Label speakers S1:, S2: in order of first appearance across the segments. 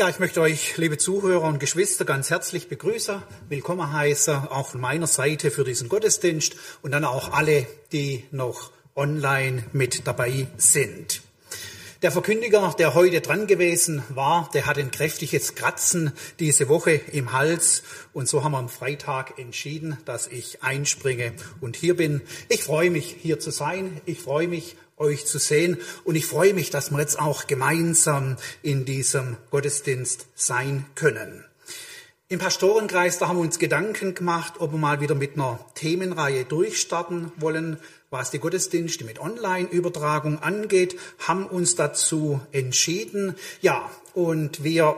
S1: Ja, ich möchte euch, liebe Zuhörer und Geschwister, ganz herzlich begrüßen, willkommen heißen, auch von meiner Seite für diesen Gottesdienst und dann auch alle, die noch online mit dabei sind. Der Verkündiger, der heute dran gewesen war, der hat ein kräftiges Kratzen diese Woche im Hals. Und so haben wir am Freitag entschieden, dass ich einspringe und hier bin. Ich freue mich, hier zu sein. Ich freue mich, euch zu sehen. Und ich freue mich, dass wir jetzt auch gemeinsam in diesem Gottesdienst sein können. Im Pastorenkreis, da haben wir uns Gedanken gemacht, ob wir mal wieder mit einer Themenreihe durchstarten wollen, was die Gottesdienste mit Online-Übertragung angeht, haben uns dazu entschieden. Ja, und wir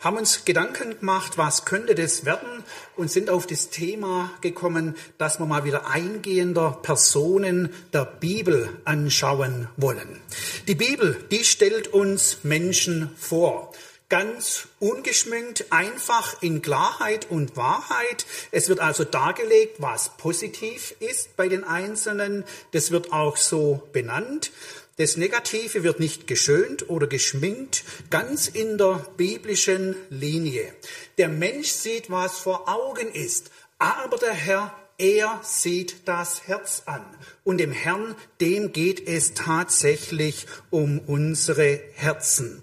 S1: haben uns Gedanken gemacht, was könnte das werden und sind auf das Thema gekommen, dass wir mal wieder eingehender Personen der Bibel anschauen wollen. Die Bibel, die stellt uns Menschen vor ganz ungeschminkt, einfach in Klarheit und Wahrheit. Es wird also dargelegt, was positiv ist bei den Einzelnen. Das wird auch so benannt. Das Negative wird nicht geschönt oder geschminkt, ganz in der biblischen Linie. Der Mensch sieht, was vor Augen ist, aber der Herr er sieht das Herz an. Und dem Herrn, dem geht es tatsächlich um unsere Herzen.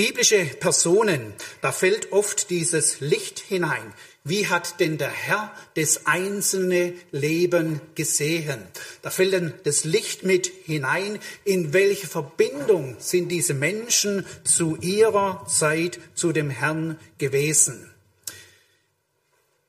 S1: Biblische Personen, da fällt oft dieses Licht hinein. Wie hat denn der Herr das einzelne Leben gesehen? Da fällt dann das Licht mit hinein. In welche Verbindung sind diese Menschen zu ihrer Zeit zu dem Herrn gewesen?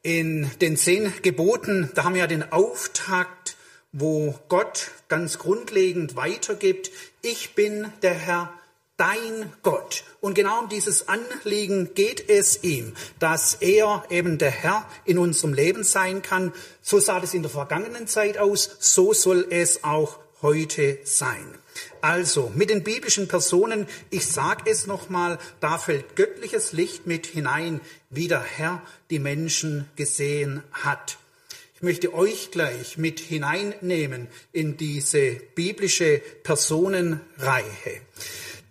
S1: In den zehn Geboten, da haben wir ja den Auftakt, wo Gott ganz grundlegend weitergibt, ich bin der Herr, dein Gott. Und genau um dieses Anliegen geht es ihm, dass er eben der Herr in unserem Leben sein kann. So sah es in der vergangenen Zeit aus, so soll es auch heute sein. Also mit den biblischen Personen, ich sage es nochmal, da fällt göttliches Licht mit hinein, wie der Herr die Menschen gesehen hat. Ich möchte euch gleich mit hineinnehmen in diese biblische Personenreihe.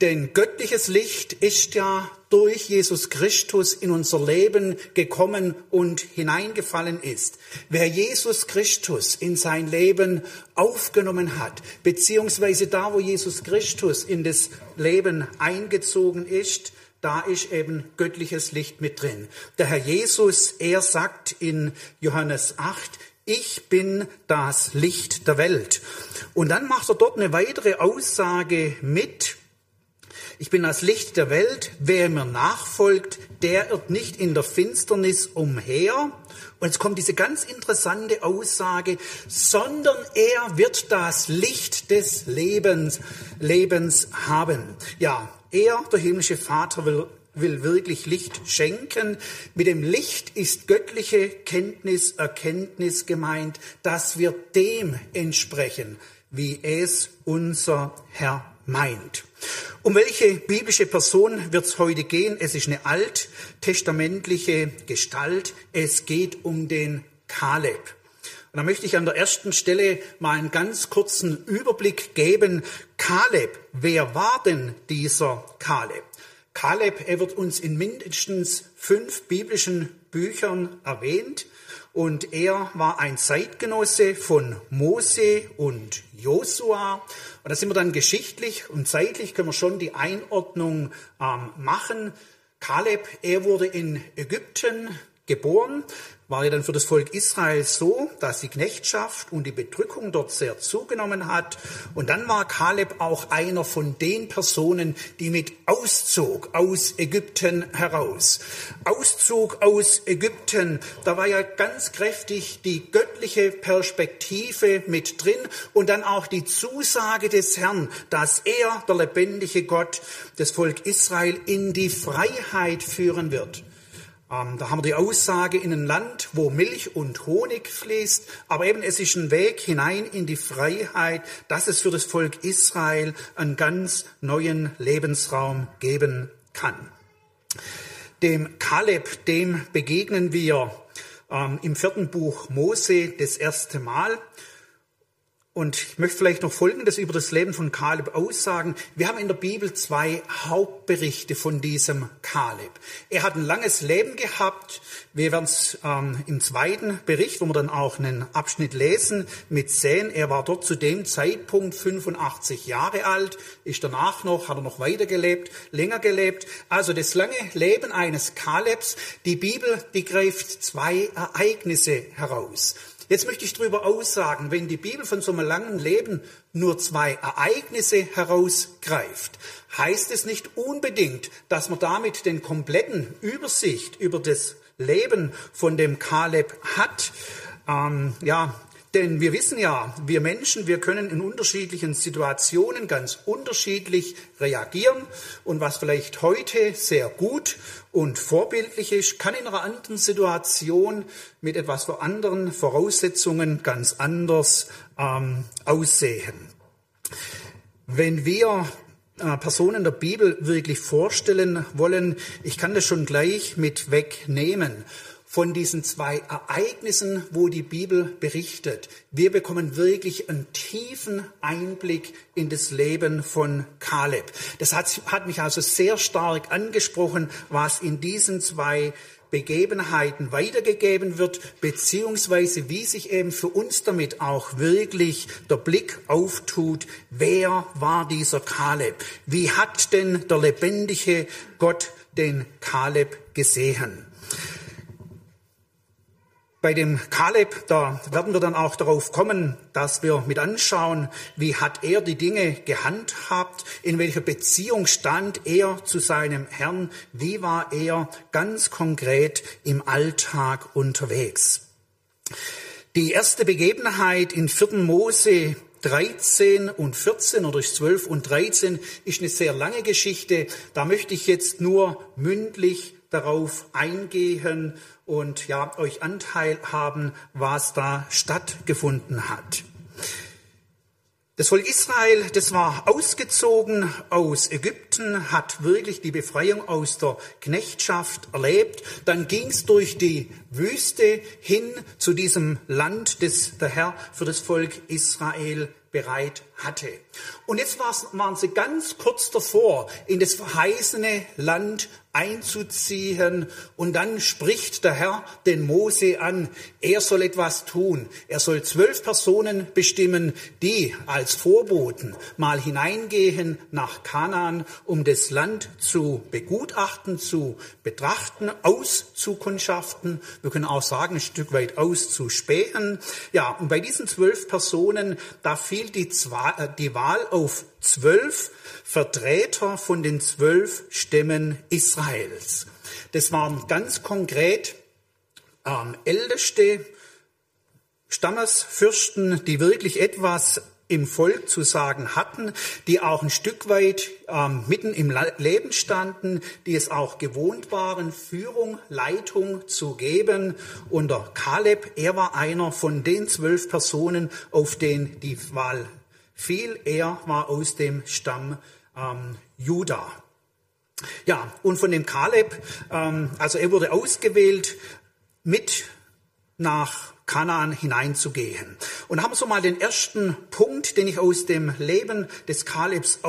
S1: Denn göttliches Licht ist ja durch Jesus Christus in unser Leben gekommen und hineingefallen ist. Wer Jesus Christus in sein Leben aufgenommen hat, beziehungsweise da, wo Jesus Christus in das Leben eingezogen ist, da ist eben göttliches Licht mit drin. Der Herr Jesus, er sagt in Johannes 8, ich bin das Licht der Welt. Und dann macht er dort eine weitere Aussage mit, ich bin das Licht der Welt. Wer mir nachfolgt, der irrt nicht in der Finsternis umher. Und jetzt kommt diese ganz interessante Aussage, sondern er wird das Licht des Lebens, Lebens haben. Ja, er, der himmlische Vater, will will wirklich Licht schenken. Mit dem Licht ist göttliche Kenntnis, Erkenntnis gemeint, dass wir dem entsprechen, wie es unser Herr meint. Um welche biblische Person wird es heute gehen? Es ist eine alttestamentliche Gestalt. Es geht um den Kaleb. Und da möchte ich an der ersten Stelle mal einen ganz kurzen Überblick geben. Kaleb, wer war denn dieser Kaleb? Kaleb, er wird uns in mindestens fünf biblischen Büchern erwähnt und er war ein Zeitgenosse von Mose und Josua. Und da sind wir dann geschichtlich und zeitlich können wir schon die Einordnung ähm, machen. Kaleb, er wurde in Ägypten geboren, war ja dann für das Volk Israel so, dass die Knechtschaft und die Bedrückung dort sehr zugenommen hat. Und dann war Kaleb auch einer von den Personen, die mit auszog aus Ägypten heraus. Auszug aus Ägypten, da war ja ganz kräftig die göttliche Perspektive mit drin und dann auch die Zusage des Herrn, dass er, der lebendige Gott, das Volk Israel in die Freiheit führen wird. Ähm, da haben wir die Aussage in ein Land, wo Milch und Honig fließt, aber eben es ist ein Weg hinein in die Freiheit, dass es für das Volk Israel einen ganz neuen Lebensraum geben kann. Dem Kaleb, dem begegnen wir ähm, im vierten Buch Mose das erste Mal. Und ich möchte vielleicht noch Folgendes über das Leben von Kaleb aussagen. Wir haben in der Bibel zwei Hauptberichte von diesem Kaleb. Er hat ein langes Leben gehabt. Wir werden es ähm, im zweiten Bericht, wo wir dann auch einen Abschnitt lesen, mit sehen. Er war dort zu dem Zeitpunkt 85 Jahre alt, ist danach noch, hat er noch weiter gelebt, länger gelebt. Also das lange Leben eines Kalebs. Die Bibel, die greift zwei Ereignisse heraus. Jetzt möchte ich darüber aussagen, wenn die Bibel von so einem langen Leben nur zwei Ereignisse herausgreift, heißt es nicht unbedingt, dass man damit den kompletten Übersicht über das Leben von dem Kaleb hat. Ähm, ja, denn wir wissen ja, wir Menschen, wir können in unterschiedlichen Situationen ganz unterschiedlich reagieren. Und was vielleicht heute sehr gut und vorbildlich ist, kann in einer anderen Situation mit etwas für anderen Voraussetzungen ganz anders ähm, aussehen. Wenn wir äh, Personen der Bibel wirklich vorstellen wollen, ich kann das schon gleich mit wegnehmen von diesen zwei Ereignissen, wo die Bibel berichtet. Wir bekommen wirklich einen tiefen Einblick in das Leben von Kaleb. Das hat, hat mich also sehr stark angesprochen, was in diesen zwei Begebenheiten weitergegeben wird, beziehungsweise wie sich eben für uns damit auch wirklich der Blick auftut, wer war dieser Kaleb? Wie hat denn der lebendige Gott den Kaleb gesehen? Bei dem Kaleb, da werden wir dann auch darauf kommen, dass wir mit anschauen, wie hat er die Dinge gehandhabt, in welcher Beziehung stand er zu seinem Herrn, wie war er ganz konkret im Alltag unterwegs. Die erste Begebenheit in 4. Mose 13 und 14 oder 12 und 13 ist eine sehr lange Geschichte. Da möchte ich jetzt nur mündlich darauf eingehen und ja, euch Anteil haben, was da stattgefunden hat. Das Volk Israel, das war ausgezogen aus Ägypten, hat wirklich die Befreiung aus der Knechtschaft erlebt. Dann ging es durch die Wüste hin zu diesem Land, das der Herr für das Volk Israel bereit hatte. Und jetzt waren sie ganz kurz davor, in das verheißene Land einzuziehen. Und dann spricht der Herr den Mose an, er soll etwas tun. Er soll zwölf Personen bestimmen, die als Vorboten mal hineingehen nach Kanaan, um das Land zu begutachten, zu betrachten, auszukundschaften. Wir können auch sagen, ein Stück weit auszuspähen. Ja, und bei diesen zwölf Personen, da fiel die, äh, die Wahl auf zwölf Vertreter von den zwölf Stämmen Israels. Das waren ganz konkret ähm, älteste Stammesfürsten, die wirklich etwas im Volk zu sagen hatten, die auch ein Stück weit ähm, mitten im Leben standen, die es auch gewohnt waren, Führung, Leitung zu geben. Und der Kaleb, er war einer von den zwölf Personen, auf den die Wahl fiel. Er war aus dem Stamm ähm, Juda. Ja, und von dem Kaleb, ähm, also er wurde ausgewählt, mit nach Kanaan hineinzugehen. Und haben so mal den ersten Punkt, den ich aus dem Leben des Kalebs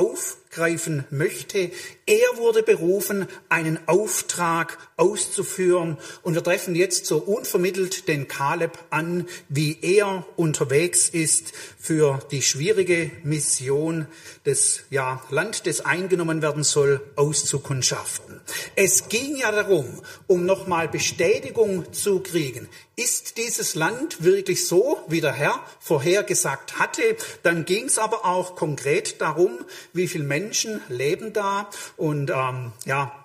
S1: aufgreifen möchte. Er wurde berufen, einen Auftrag auszuführen. Und wir treffen jetzt so unvermittelt den Kaleb an, wie er unterwegs ist für die schwierige Mission des ja, Land, das eingenommen werden soll, auszukundschaften. Es ging ja darum, um nochmal Bestätigung zu kriegen. Ist dieses Land wirklich so, wie der Herr vorhergesagt hatte? Dann ging es aber auch konkret darum, wie viele Menschen leben da und ähm, ja,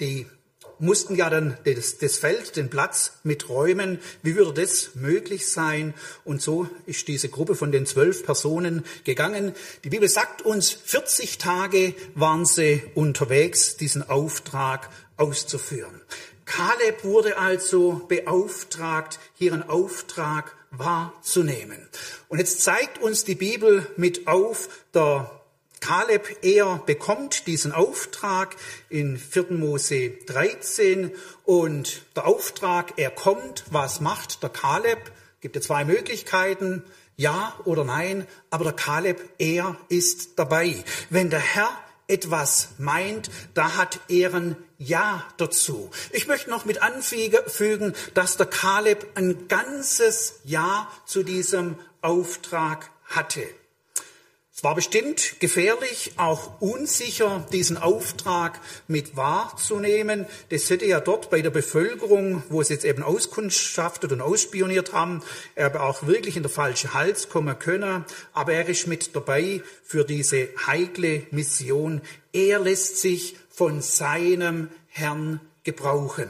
S1: die mussten ja dann das, das, Feld, den Platz miträumen. Wie würde das möglich sein? Und so ist diese Gruppe von den zwölf Personen gegangen. Die Bibel sagt uns, 40 Tage waren sie unterwegs, diesen Auftrag auszuführen. Kaleb wurde also beauftragt, einen Auftrag wahrzunehmen. Und jetzt zeigt uns die Bibel mit auf, der Kaleb, er bekommt diesen Auftrag in 4. Mose 13 und der Auftrag, er kommt, was macht der Kaleb? Gibt ja zwei Möglichkeiten. ja oder nein, aber der Kaleb, er ist dabei. Wenn der Herr etwas meint, da hat er ein Ja dazu. Ich möchte noch mit anfügen, dass der Kaleb ein ganzes Ja zu diesem Auftrag hatte. Es war bestimmt gefährlich, auch unsicher, diesen Auftrag mit wahrzunehmen. Das hätte ja dort bei der Bevölkerung, wo es jetzt eben auskundschaftet und ausspioniert haben, er auch wirklich in der falsche Hals kommen können. Aber er ist mit dabei für diese heikle Mission. Er lässt sich von seinem Herrn gebrauchen.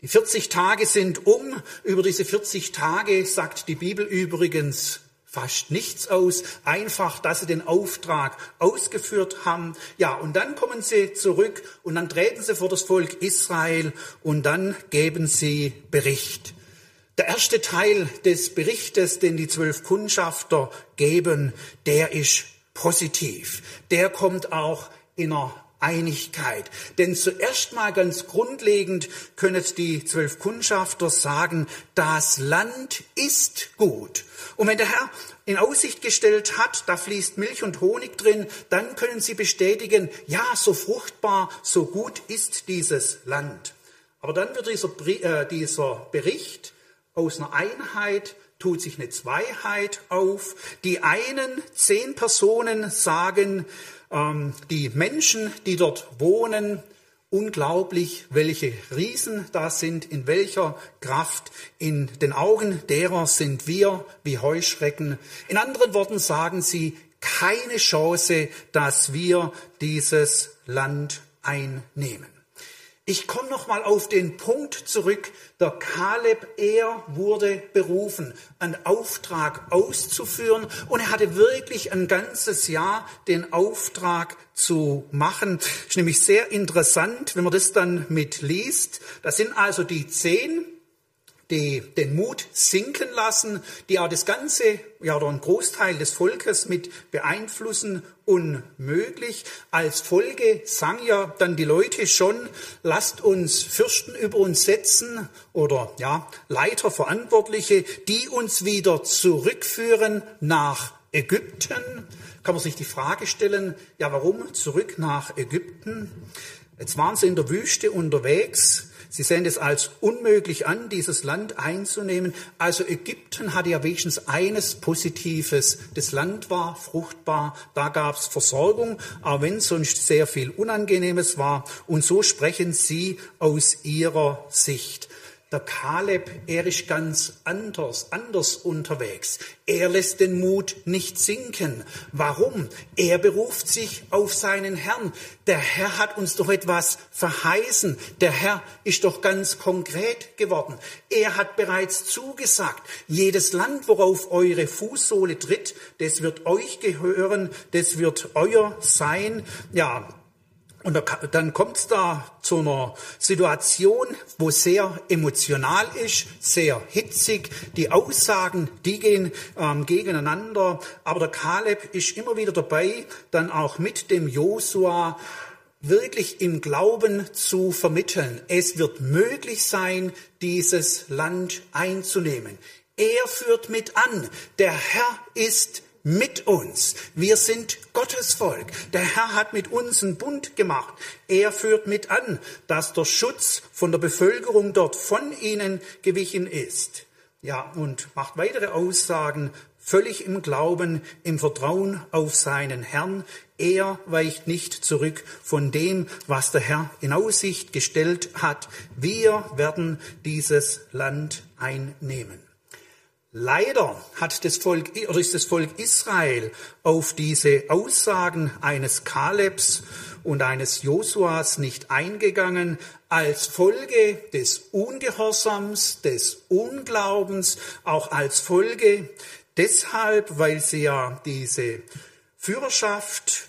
S1: Die 40 Tage sind um. Über diese 40 Tage sagt die Bibel übrigens fast nichts aus, einfach, dass sie den Auftrag ausgeführt haben. Ja, und dann kommen sie zurück und dann treten sie vor das Volk Israel und dann geben sie Bericht. Der erste Teil des Berichtes, den die zwölf Kundschafter geben, der ist positiv. Der kommt auch in einer Einigkeit. Denn zuerst mal ganz grundlegend können die zwölf Kundschafter sagen, das Land ist gut. Und wenn der Herr in Aussicht gestellt hat, da fließt Milch und Honig drin, dann können Sie bestätigen, ja, so fruchtbar, so gut ist dieses Land. Aber dann wird dieser, äh, dieser Bericht aus einer Einheit tut sich eine Zweiheit auf. Die einen zehn Personen sagen, die Menschen, die dort wohnen, Unglaublich, welche Riesen da sind, in welcher Kraft. In den Augen derer sind wir wie Heuschrecken. In anderen Worten sagen sie, keine Chance, dass wir dieses Land einnehmen. Ich komme noch mal auf den Punkt zurück. Der Kaleb, er wurde berufen, einen Auftrag auszuführen und er hatte wirklich ein ganzes Jahr den Auftrag zu machen. Ist nämlich sehr interessant, wenn man das dann mitliest. Das sind also die zehn die den Mut sinken lassen, die auch das ganze, ja, oder einen Großteil des Volkes mit beeinflussen, unmöglich. Als Folge sagen ja dann die Leute schon, lasst uns Fürsten über uns setzen oder, ja, Leiter, Verantwortliche, die uns wieder zurückführen nach Ägypten. Kann man sich die Frage stellen, ja, warum zurück nach Ägypten? Jetzt waren sie in der Wüste unterwegs. Sie sehen es als unmöglich an, dieses Land einzunehmen. Also Ägypten hatte ja wenigstens eines Positives. Das Land war fruchtbar, da gab es Versorgung, auch wenn sonst sehr viel Unangenehmes war. Und so sprechen sie aus ihrer Sicht. Der Kaleb, er ist ganz anders, anders unterwegs. Er lässt den Mut nicht sinken. Warum? Er beruft sich auf seinen Herrn. Der Herr hat uns doch etwas verheißen. Der Herr ist doch ganz konkret geworden. Er hat bereits zugesagt, jedes Land, worauf eure Fußsohle tritt, das wird euch gehören, das wird euer sein. Ja, und dann kommt es da zu einer Situation, wo sehr emotional ist, sehr hitzig. Die Aussagen, die gehen ähm, gegeneinander. Aber der Kaleb ist immer wieder dabei, dann auch mit dem Josua wirklich im Glauben zu vermitteln. Es wird möglich sein, dieses Land einzunehmen. Er führt mit an. Der Herr ist mit uns. Wir sind Gottes Volk. Der Herr hat mit uns einen Bund gemacht. Er führt mit an, dass der Schutz von der Bevölkerung dort von ihnen gewichen ist. Ja, und macht weitere Aussagen, völlig im Glauben, im Vertrauen auf seinen Herrn. Er weicht nicht zurück von dem, was der Herr in Aussicht gestellt hat. Wir werden dieses Land einnehmen. Leider hat das Volk, oder ist das Volk Israel auf diese Aussagen eines Kalebs und eines Josuas nicht eingegangen, als Folge des Ungehorsams, des Unglaubens, auch als Folge deshalb, weil sie ja diese Führerschaft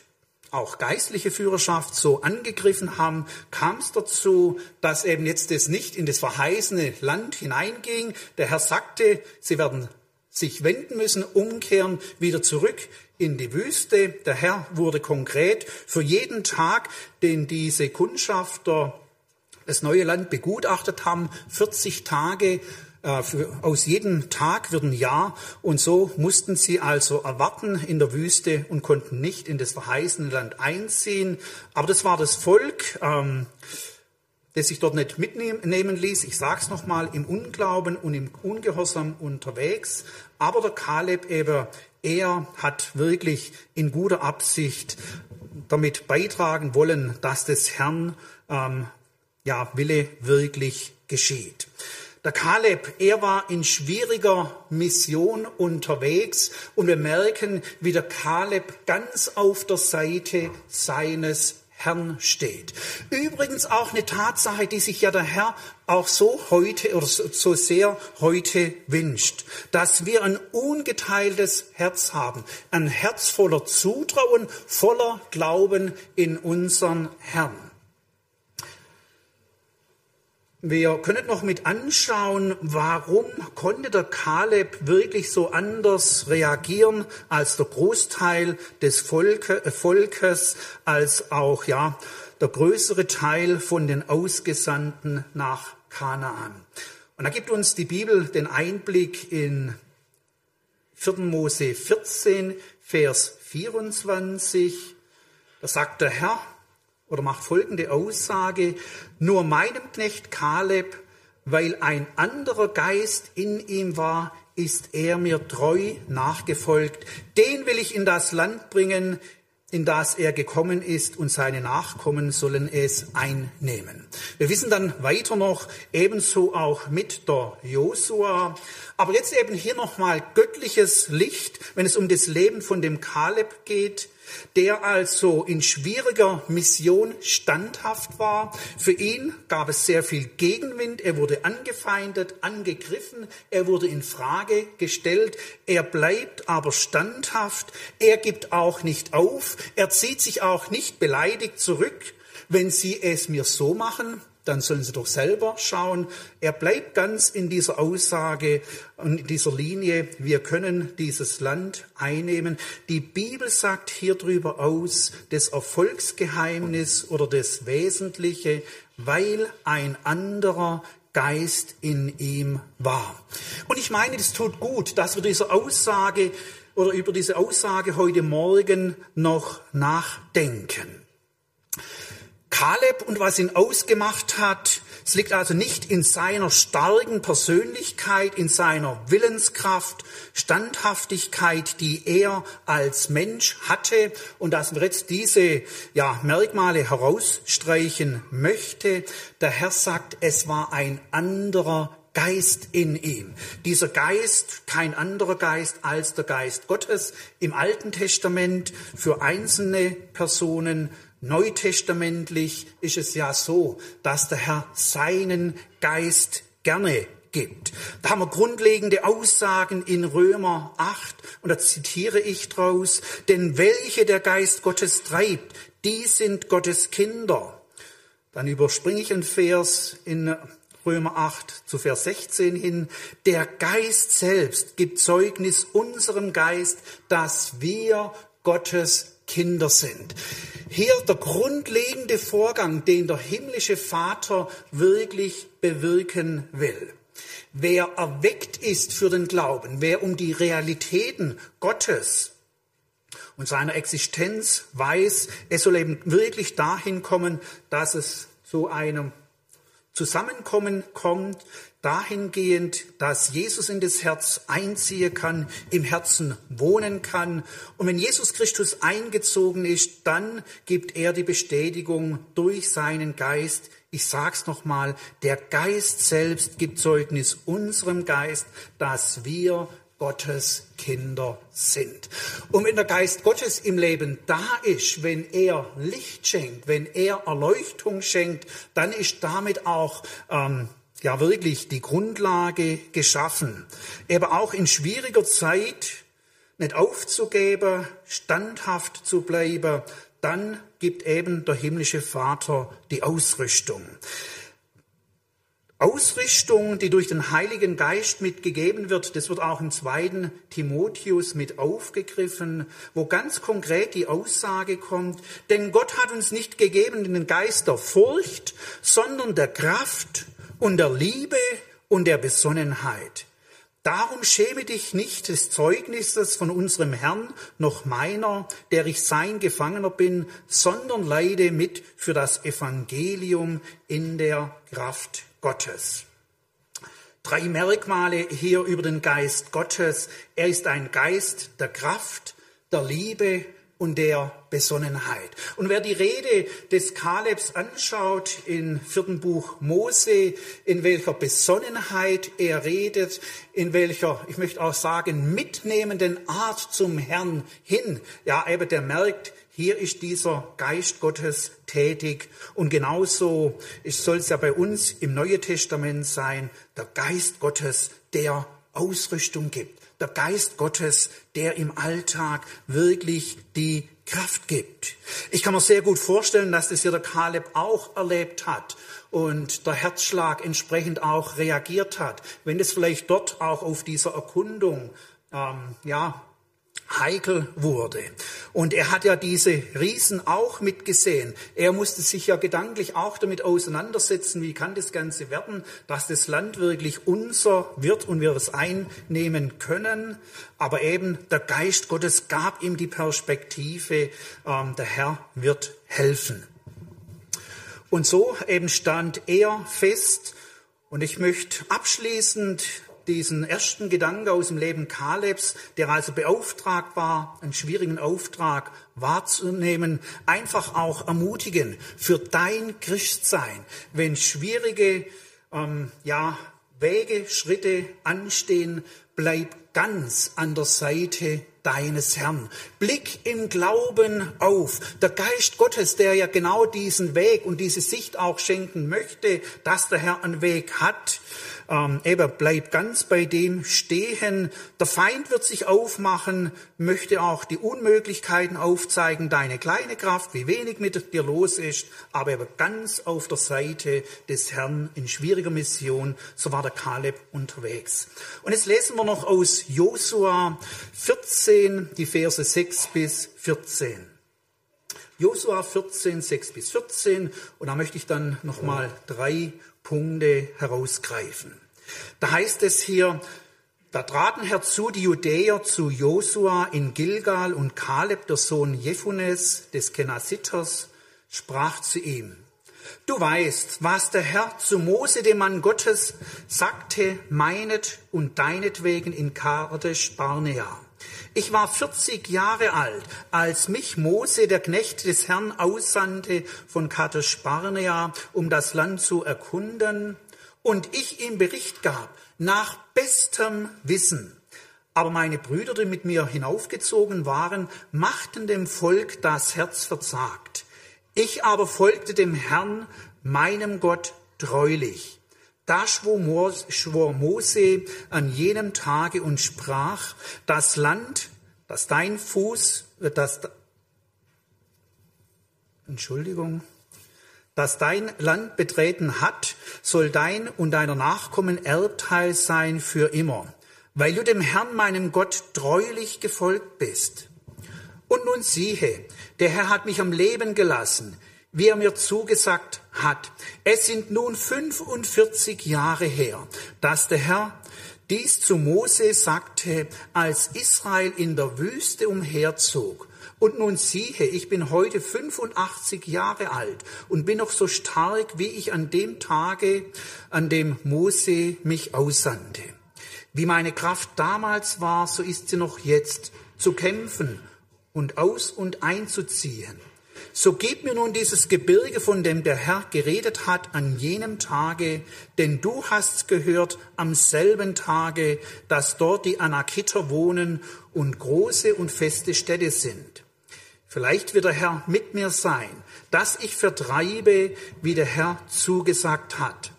S1: auch geistliche Führerschaft so angegriffen haben, kam es dazu, dass eben jetzt das nicht in das verheißene Land hineinging. Der Herr sagte, sie werden sich wenden müssen, umkehren, wieder zurück in die Wüste. Der Herr wurde konkret für jeden Tag, den diese Kundschafter das neue Land begutachtet haben, 40 Tage äh, für, aus jedem Tag wird ein Jahr und so mussten sie also erwarten in der Wüste und konnten nicht in das verheißene Land einziehen. Aber das war das Volk, ähm, das sich dort nicht mitnehmen ließ. Ich sage es nochmal, im Unglauben und im Ungehorsam unterwegs. Aber der Kaleb eben, er hat wirklich in guter Absicht damit beitragen wollen, dass des Herrn ähm, ja, Wille wirklich geschieht. Der Kaleb, er war in schwieriger Mission unterwegs und wir merken, wie der Kaleb ganz auf der Seite seines Herrn steht. Übrigens auch eine Tatsache, die sich ja der Herr auch so heute oder so sehr heute wünscht, dass wir ein ungeteiltes Herz haben, ein Herz voller Zutrauen, voller Glauben in unseren Herrn. Wir können noch mit anschauen, warum konnte der Kaleb wirklich so anders reagieren als der Großteil des äh, Volkes, als auch ja der größere Teil von den Ausgesandten nach Kanaan. Und da gibt uns die Bibel den Einblick in 4. Mose 14, Vers 24. Da sagt der Herr, oder macht folgende Aussage, nur meinem Knecht Kaleb, weil ein anderer Geist in ihm war, ist er mir treu nachgefolgt. Den will ich in das Land bringen, in das er gekommen ist, und seine Nachkommen sollen es einnehmen. Wir wissen dann weiter noch, ebenso auch mit der Josua. Aber jetzt eben hier nochmal göttliches Licht, wenn es um das Leben von dem Kaleb geht der also in schwieriger Mission standhaft war. Für ihn gab es sehr viel Gegenwind. Er wurde angefeindet, angegriffen. Er wurde in Frage gestellt. Er bleibt aber standhaft. Er gibt auch nicht auf. Er zieht sich auch nicht beleidigt zurück. Wenn Sie es mir so machen, dann sollen sie doch selber schauen. Er bleibt ganz in dieser Aussage und in dieser Linie, wir können dieses Land einnehmen. Die Bibel sagt hier drüber aus, das Erfolgsgeheimnis oder das Wesentliche, weil ein anderer Geist in ihm war. Und ich meine, es tut gut, dass wir diese Aussage oder über diese Aussage heute Morgen noch nachdenken. Kaleb und was ihn ausgemacht hat, es liegt also nicht in seiner starken Persönlichkeit, in seiner Willenskraft, Standhaftigkeit, die er als Mensch hatte und dass wir jetzt diese ja, Merkmale herausstreichen möchte. Der Herr sagt, es war ein anderer Geist in ihm. Dieser Geist, kein anderer Geist als der Geist Gottes im Alten Testament für einzelne Personen Neutestamentlich ist es ja so, dass der Herr seinen Geist gerne gibt. Da haben wir grundlegende Aussagen in Römer 8 und da zitiere ich draus, denn welche der Geist Gottes treibt, die sind Gottes Kinder. Dann überspringe ich einen Vers in Römer 8 zu Vers 16 hin. Der Geist selbst gibt Zeugnis unserem Geist, dass wir Gottes Kinder sind. Hier der grundlegende Vorgang, den der himmlische Vater wirklich bewirken will. Wer erweckt ist für den Glauben, wer um die Realitäten Gottes und seiner Existenz weiß, es soll eben wirklich dahin kommen, dass es zu einem Zusammenkommen kommt, dahingehend, dass Jesus in das Herz einziehen kann, im Herzen wohnen kann. Und wenn Jesus Christus eingezogen ist, dann gibt er die Bestätigung durch seinen Geist. Ich sag's nochmal, der Geist selbst gibt Zeugnis unserem Geist, dass wir Gottes Kinder sind. Und wenn der Geist Gottes im Leben da ist, wenn er Licht schenkt, wenn er Erleuchtung schenkt, dann ist damit auch ähm, ja wirklich die Grundlage geschaffen. Eben auch in schwieriger Zeit nicht aufzugeben, standhaft zu bleiben, dann gibt eben der himmlische Vater die Ausrüstung. Ausrichtung, die durch den Heiligen Geist mitgegeben wird, das wird auch im zweiten Timotheus mit aufgegriffen, wo ganz konkret die Aussage kommt, denn Gott hat uns nicht gegeben den Geist der Furcht, sondern der Kraft und der Liebe und der Besonnenheit. Darum schäme dich nicht des Zeugnisses von unserem Herrn, noch meiner, der ich sein Gefangener bin, sondern leide mit für das Evangelium in der Kraft Gottes. Drei Merkmale hier über den Geist Gottes. Er ist ein Geist der Kraft, der Liebe und der Besonnenheit. Und wer die Rede des Kalebs anschaut im vierten Buch Mose, in welcher Besonnenheit er redet, in welcher, ich möchte auch sagen, mitnehmenden Art zum Herrn hin, ja, eben der merkt, hier ist dieser Geist Gottes tätig und genauso soll es ja bei uns im Neuen Testament sein, der Geist Gottes, der Ausrüstung gibt der Geist Gottes, der im Alltag wirklich die Kraft gibt. Ich kann mir sehr gut vorstellen, dass das hier der Kaleb auch erlebt hat und der Herzschlag entsprechend auch reagiert hat, wenn es vielleicht dort auch auf dieser Erkundung ähm, ja heikel wurde. Und er hat ja diese Riesen auch mitgesehen. Er musste sich ja gedanklich auch damit auseinandersetzen, wie kann das Ganze werden, dass das Land wirklich unser wird und wir es einnehmen können. Aber eben der Geist Gottes gab ihm die Perspektive, ähm, der Herr wird helfen. Und so eben stand er fest. Und ich möchte abschließend diesen ersten Gedanken aus dem Leben Kalebs, der also beauftragt war, einen schwierigen Auftrag wahrzunehmen, einfach auch ermutigen für dein Christsein, wenn schwierige ähm, ja, Wege, Schritte anstehen, bleib ganz an der Seite deines Herrn. Blick im Glauben auf. Der Geist Gottes, der ja genau diesen Weg und diese Sicht auch schenken möchte, dass der Herr einen Weg hat, ähm, eben bleib ganz bei dem stehen. Der Feind wird sich aufmachen, möchte auch die Unmöglichkeiten aufzeigen, deine kleine Kraft, wie wenig mit dir los ist, aber eben ganz auf der Seite des Herrn in schwieriger Mission. So war der Kaleb unterwegs. Und jetzt lesen wir noch aus Josua 14, die Verse 6 bis 14. Josua 14, 6 bis 14. Und da möchte ich dann nochmal drei Punkte herausgreifen. Da heißt es hier, da traten herzu die Judäer zu Josua in Gilgal und Kaleb, der Sohn Jephunes des Kenasitters, sprach zu ihm, Du weißt, was der Herr zu Mose, dem Mann Gottes, sagte, meinet und deinetwegen in Kadesh Barnea. Ich war 40 Jahre alt, als mich Mose, der Knecht des Herrn, aussandte von Kadesh Barnea, um das Land zu erkunden, und ich ihm Bericht gab, nach bestem Wissen. Aber meine Brüder, die mit mir hinaufgezogen waren, machten dem Volk das Herz verzagt. Ich aber folgte dem Herrn, meinem Gott, treulich. Da schwor Mose an jenem Tage und sprach, das Land, das dein Fuß, das, Entschuldigung, das dein Land betreten hat, soll dein und deiner Nachkommen Erbteil sein für immer, weil du dem Herrn, meinem Gott, treulich gefolgt bist. Und nun siehe, der Herr hat mich am Leben gelassen, wie er mir zugesagt hat. Es sind nun 45 Jahre her, dass der Herr dies zu Mose sagte, als Israel in der Wüste umherzog. Und nun siehe, ich bin heute 85 Jahre alt und bin noch so stark, wie ich an dem Tage, an dem Mose mich aussandte. Wie meine Kraft damals war, so ist sie noch jetzt, zu kämpfen und aus und einzuziehen so gib mir nun dieses Gebirge, von dem der Herr geredet hat an jenem Tage, denn du hast gehört am selben Tage, dass dort die Anakiter wohnen und große und feste Städte sind. Vielleicht wird der Herr mit mir sein, dass ich vertreibe, wie der Herr zugesagt hat.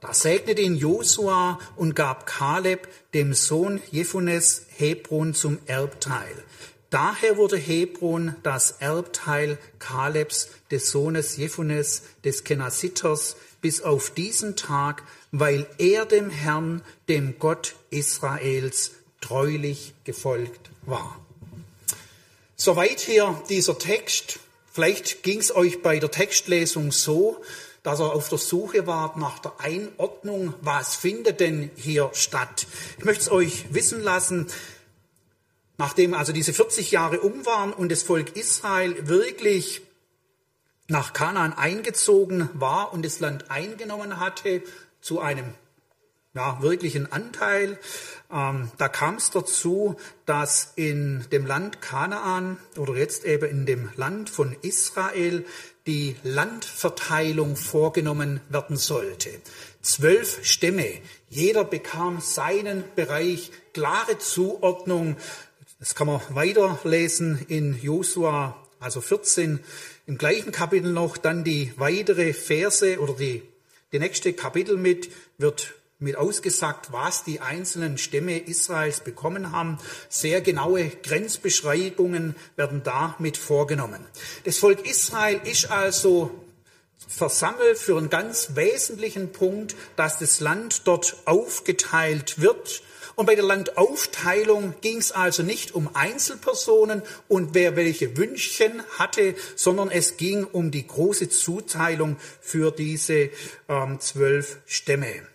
S1: Da segnete ihn Josua und gab Kaleb, dem Sohn Jephunes, Hebron zum Erbteil. Daher wurde Hebron das Erbteil Kalebs, des Sohnes Jephunes, des Kenasitters, bis auf diesen Tag, weil er dem Herrn, dem Gott Israels, treulich gefolgt war. Soweit hier dieser Text. Vielleicht ging es euch bei der Textlesung so, dass er auf der Suche war nach der Einordnung, was findet denn hier statt. Ich möchte es euch wissen lassen, nachdem also diese 40 Jahre um waren und das Volk Israel wirklich nach Kanaan eingezogen war und das Land eingenommen hatte, zu einem ja, wirklichen Anteil. Ähm, da kam es dazu, dass in dem Land Kanaan oder jetzt eben in dem Land von Israel die Landverteilung vorgenommen werden sollte. Zwölf Stämme, jeder bekam seinen Bereich, klare Zuordnung. Das kann man weiterlesen in Josua, also 14, im gleichen Kapitel noch, dann die weitere Verse oder die, die nächste Kapitel mit wird mit ausgesagt, was die einzelnen Stämme Israels bekommen haben. Sehr genaue Grenzbeschreibungen werden damit vorgenommen. Das Volk Israel ist also versammelt für einen ganz wesentlichen Punkt, dass das Land dort aufgeteilt wird. Und bei der Landaufteilung ging es also nicht um Einzelpersonen und wer welche Wünschchen hatte, sondern es ging um die große Zuteilung für diese ähm, zwölf Stämme.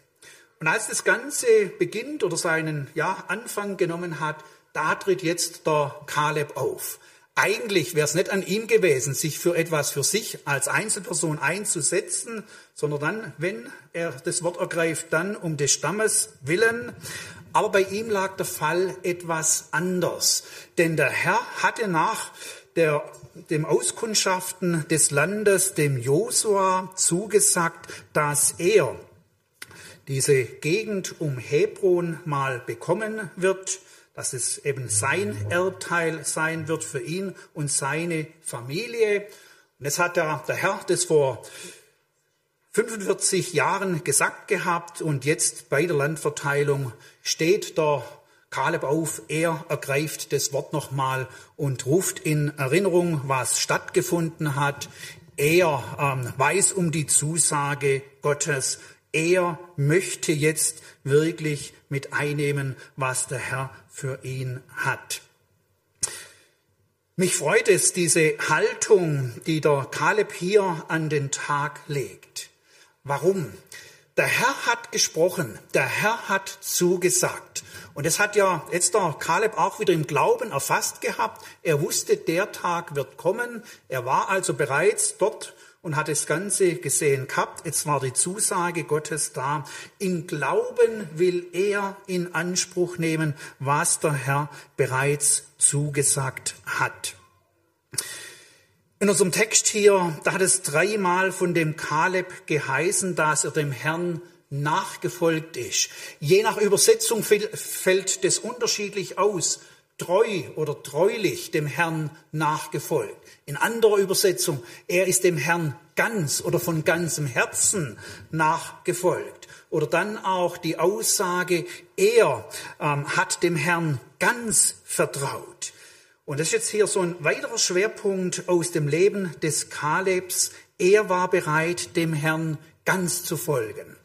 S1: Und als das Ganze beginnt oder seinen ja, Anfang genommen hat, da tritt jetzt der Kaleb auf. Eigentlich wäre es nicht an ihm gewesen, sich für etwas für sich als Einzelperson einzusetzen, sondern dann, wenn er das Wort ergreift, dann um des Stammes willen. Aber bei ihm lag der Fall etwas anders. Denn der Herr hatte nach der, dem Auskundschaften des Landes dem Josua zugesagt, dass er diese Gegend um Hebron mal bekommen wird, dass es eben sein Erbteil sein wird für ihn und seine Familie. Und das hat der, der Herr das vor 45 Jahren gesagt gehabt und jetzt bei der Landverteilung steht der Kaleb auf, er ergreift das Wort nochmal und ruft in Erinnerung, was stattgefunden hat. Er ähm, weiß um die Zusage Gottes er möchte jetzt wirklich mit einnehmen, was der Herr für ihn hat. Mich freut es, diese Haltung, die der Kaleb hier an den Tag legt. Warum? Der Herr hat gesprochen, der Herr hat zugesagt. Und es hat ja jetzt der Kaleb auch wieder im Glauben erfasst gehabt. Er wusste, der Tag wird kommen. Er war also bereits dort und hat das Ganze gesehen gehabt. Jetzt war die Zusage Gottes da. Im Glauben will er in Anspruch nehmen, was der Herr bereits zugesagt hat. In unserem Text hier, da hat es dreimal von dem Kaleb geheißen, dass er dem Herrn nachgefolgt ist. Je nach Übersetzung fällt das unterschiedlich aus treu oder treulich dem Herrn nachgefolgt. In anderer Übersetzung, er ist dem Herrn ganz oder von ganzem Herzen nachgefolgt. Oder dann auch die Aussage, er ähm, hat dem Herrn ganz vertraut. Und das ist jetzt hier so ein weiterer Schwerpunkt aus dem Leben des Kalebs. Er war bereit, dem Herrn ganz zu folgen.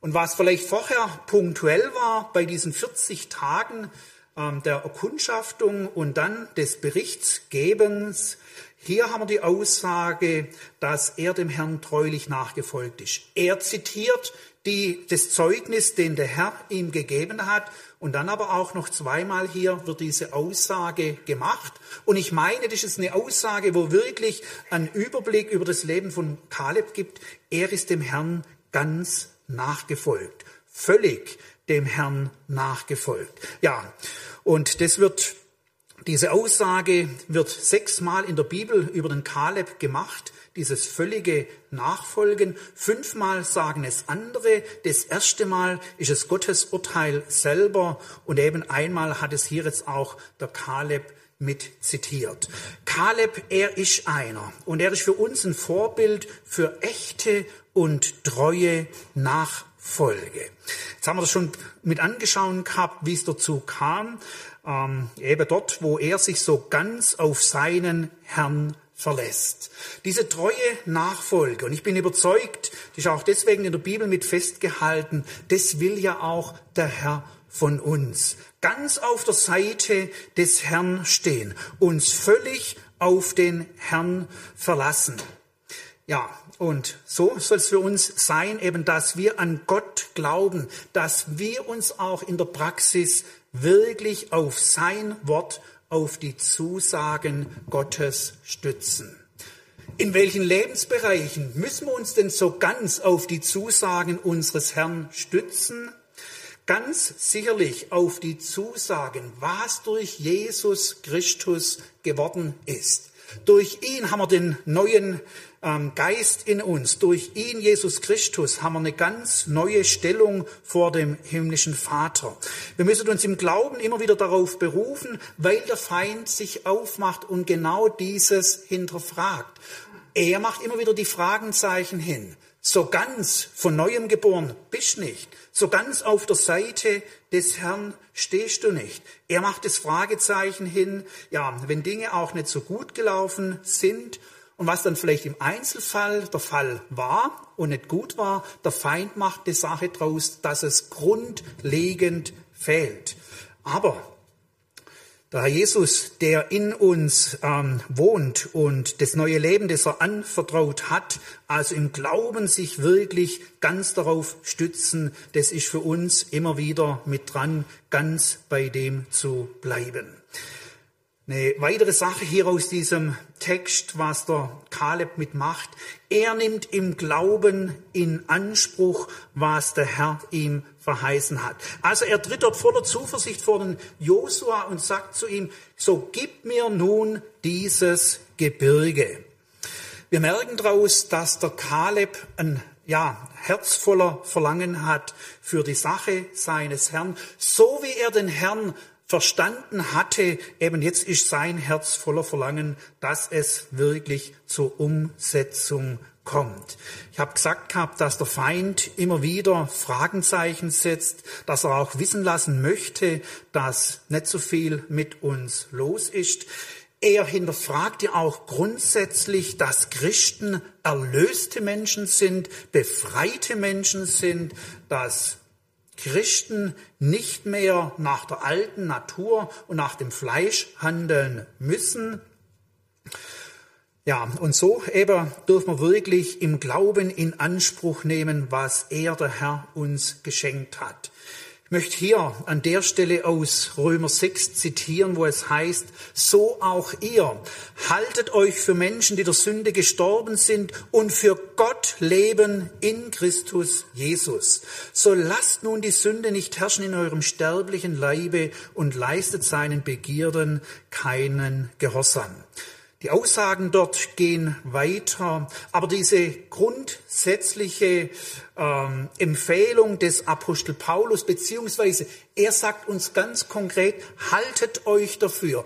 S1: Und was vielleicht vorher punktuell war bei diesen 40 Tagen, ähm, der Erkundschaftung und dann des Berichtsgebens. Hier haben wir die Aussage, dass er dem Herrn treulich nachgefolgt ist. Er zitiert die, das Zeugnis, den der Herr ihm gegeben hat. Und dann aber auch noch zweimal hier wird diese Aussage gemacht. Und ich meine, das ist eine Aussage, wo wirklich ein Überblick über das Leben von Kaleb gibt. Er ist dem Herrn ganz nachgefolgt. Völlig dem Herrn nachgefolgt. Ja, und das wird, diese Aussage wird sechsmal in der Bibel über den Kaleb gemacht, dieses völlige Nachfolgen. Fünfmal sagen es andere. Das erste Mal ist es Gottes Urteil selber und eben einmal hat es hier jetzt auch der Kaleb mit zitiert. Kaleb, er ist einer und er ist für uns ein Vorbild für echte und treue Nachfolger. Folge. Jetzt haben wir das schon mit angeschaut gehabt, wie es dazu kam. Ähm, eben dort, wo er sich so ganz auf seinen Herrn verlässt. Diese treue Nachfolge, und ich bin überzeugt, die ist auch deswegen in der Bibel mit festgehalten, das will ja auch der Herr von uns. Ganz auf der Seite des Herrn stehen, uns völlig auf den Herrn verlassen. Ja, Und so soll es für uns sein, eben, dass wir an Gott glauben, dass wir uns auch in der Praxis wirklich auf sein Wort, auf die Zusagen Gottes stützen. In welchen Lebensbereichen müssen wir uns denn so ganz auf die Zusagen unseres Herrn stützen? Ganz sicherlich auf die Zusagen, was durch Jesus Christus geworden ist. Durch ihn haben wir den neuen Geist in uns. Durch ihn, Jesus Christus, haben wir eine ganz neue Stellung vor dem himmlischen Vater. Wir müssen uns im Glauben immer wieder darauf berufen, weil der Feind sich aufmacht und genau dieses hinterfragt. Er macht immer wieder die Fragenzeichen hin. So ganz von neuem geboren bist nicht. So ganz auf der Seite des Herrn stehst du nicht. Er macht das Fragezeichen hin, ja, wenn Dinge auch nicht so gut gelaufen sind und was dann vielleicht im Einzelfall der Fall war und nicht gut war, der Feind macht die Sache draus, dass es grundlegend fehlt. Aber der Herr Jesus, der in uns ähm, wohnt und das neue Leben, das er anvertraut hat, also im Glauben sich wirklich ganz darauf stützen, das ist für uns immer wieder mit dran, ganz bei dem zu bleiben. Eine weitere Sache hier aus diesem Text, was der Kaleb mitmacht, er nimmt im Glauben in Anspruch, was der Herr ihm verheißen hat. Also er tritt dort voller Zuversicht vor den Josua und sagt zu ihm, so gib mir nun dieses Gebirge. Wir merken daraus, dass der Kaleb ein ja, Herz voller Verlangen hat für die Sache seines Herrn, so wie er den Herrn verstanden hatte, eben jetzt ist sein Herz voller Verlangen, dass es wirklich zur Umsetzung kommt. Ich habe gesagt gehabt, dass der Feind immer wieder Fragenzeichen setzt, dass er auch wissen lassen möchte, dass nicht so viel mit uns los ist. Er hinterfragt ja auch grundsätzlich, dass Christen erlöste Menschen sind, befreite Menschen sind, dass Christen nicht mehr nach der alten Natur und nach dem Fleisch handeln müssen. Ja, und so eben dürfen wir wirklich im Glauben in Anspruch nehmen, was er, der Herr, uns geschenkt hat. Ich möchte hier an der Stelle aus Römer 6 zitieren, wo es heißt, so auch ihr, haltet euch für Menschen, die der Sünde gestorben sind und für Gott leben in Christus Jesus. So lasst nun die Sünde nicht herrschen in eurem sterblichen Leibe und leistet seinen Begierden keinen Gehorsam. Die Aussagen dort gehen weiter, aber diese grundsätzliche ähm, Empfehlung des Apostel Paulus, beziehungsweise er sagt uns ganz konkret, haltet euch dafür.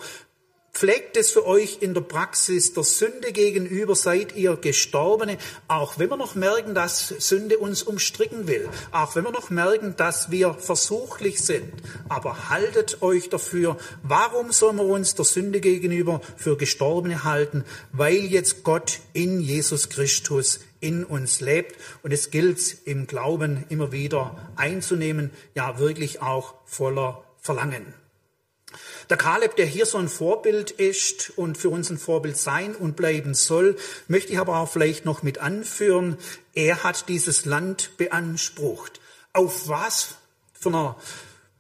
S1: Pflegt es für euch in der Praxis der Sünde gegenüber, seid ihr Gestorbene, auch wenn wir noch merken, dass Sünde uns umstricken will, auch wenn wir noch merken, dass wir versuchlich sind. Aber haltet euch dafür. Warum sollen wir uns der Sünde gegenüber für Gestorbene halten? Weil jetzt Gott in Jesus Christus in uns lebt. Und es gilt im Glauben immer wieder einzunehmen, ja wirklich auch voller Verlangen. Der Kaleb, der hier so ein Vorbild ist und für uns ein Vorbild sein und bleiben soll, möchte ich aber auch vielleicht noch mit anführen. Er hat dieses Land beansprucht. Auf was für einer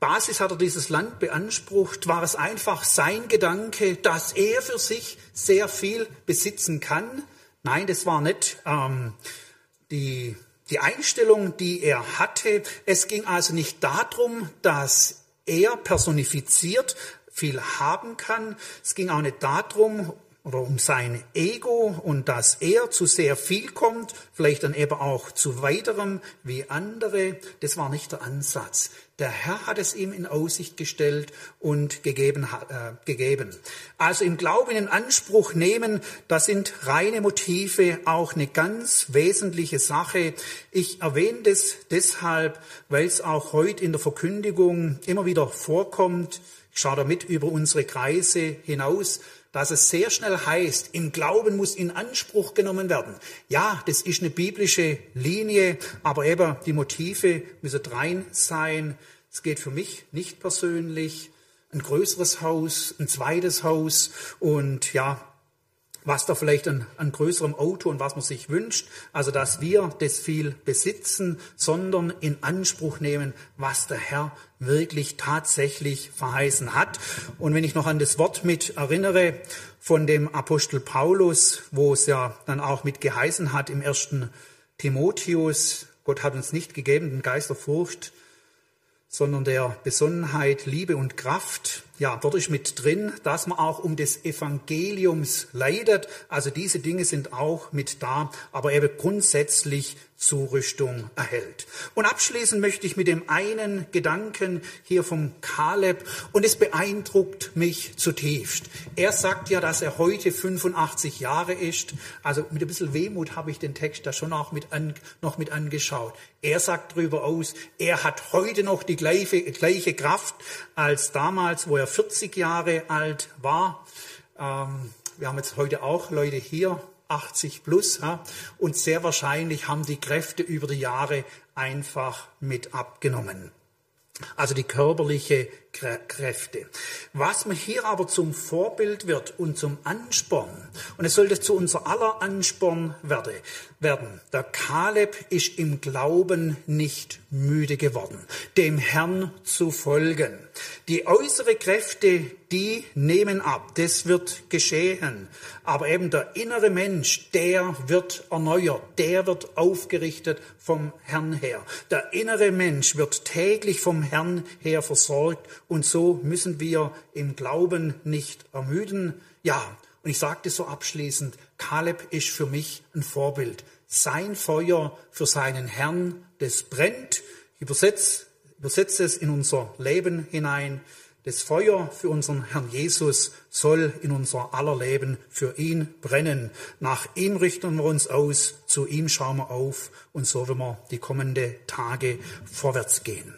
S1: Basis hat er dieses Land beansprucht? War es einfach sein Gedanke, dass er für sich sehr viel besitzen kann? Nein, das war nicht ähm, die, die Einstellung, die er hatte. Es ging also nicht darum, dass er personifiziert viel haben kann. Es ging auch nicht darum, oder um sein Ego und dass er zu sehr viel kommt, vielleicht dann eben auch zu weiterem wie andere. Das war nicht der Ansatz. Der Herr hat es ihm in Aussicht gestellt und gegeben. Äh, gegeben. Also im Glauben in Anspruch nehmen, das sind reine Motive auch eine ganz wesentliche Sache. Ich erwähne das deshalb, weil es auch heute in der Verkündigung immer wieder vorkommt. Ich schaue damit über unsere Kreise hinaus, dass es sehr schnell heißt, im Glauben muss in Anspruch genommen werden. Ja, das ist eine biblische Linie, aber eben die Motive müssen rein sein. Es geht für mich nicht persönlich ein größeres Haus, ein zweites Haus und ja, was da vielleicht an, an größerem Auto und was man sich wünscht. Also, dass wir das viel besitzen, sondern in Anspruch nehmen, was der Herr wirklich tatsächlich verheißen hat. Und wenn ich noch an das Wort mit erinnere von dem Apostel Paulus, wo es ja dann auch mit geheißen hat im ersten Timotheus, Gott hat uns nicht gegeben den Geist der Furcht, sondern der Besonnenheit, Liebe und Kraft. Ja, dort ist mit drin, dass man auch um des Evangeliums leidet. Also diese Dinge sind auch mit da, aber eben grundsätzlich Zurüstung erhält. Und abschließen möchte ich mit dem einen Gedanken hier vom Kaleb und es beeindruckt mich zutiefst. Er sagt ja, dass er heute 85 Jahre ist. Also mit ein bisschen Wehmut habe ich den Text da schon auch mit an, noch mit angeschaut. Er sagt darüber aus, er hat heute noch die gleiche, gleiche Kraft als damals, wo er 40 Jahre alt war. Ähm, wir haben jetzt heute auch Leute hier, 80 plus. Ja, und sehr wahrscheinlich haben die Kräfte über die Jahre einfach mit abgenommen. Also die körperliche Kräfte. Was mir hier aber zum Vorbild wird und zum Ansporn, und es sollte zu unser aller Ansporn werde, werden, der Kaleb ist im Glauben nicht müde geworden, dem Herrn zu folgen. Die äußere Kräfte, die nehmen ab, das wird geschehen. Aber eben der innere Mensch, der wird erneuert, der wird aufgerichtet vom Herrn her. Der innere Mensch wird täglich vom Herrn her versorgt und so müssen wir im Glauben nicht ermüden. Ja, und ich sagte so abschließend, Kaleb ist für mich ein Vorbild. Sein Feuer für seinen Herrn, das brennt. Ich übersetze, übersetze es in unser Leben hinein. Das Feuer für unseren Herrn Jesus soll in unser aller Leben für ihn brennen. Nach ihm richten wir uns aus, zu ihm schauen wir auf und so werden wir die kommenden Tage vorwärts gehen.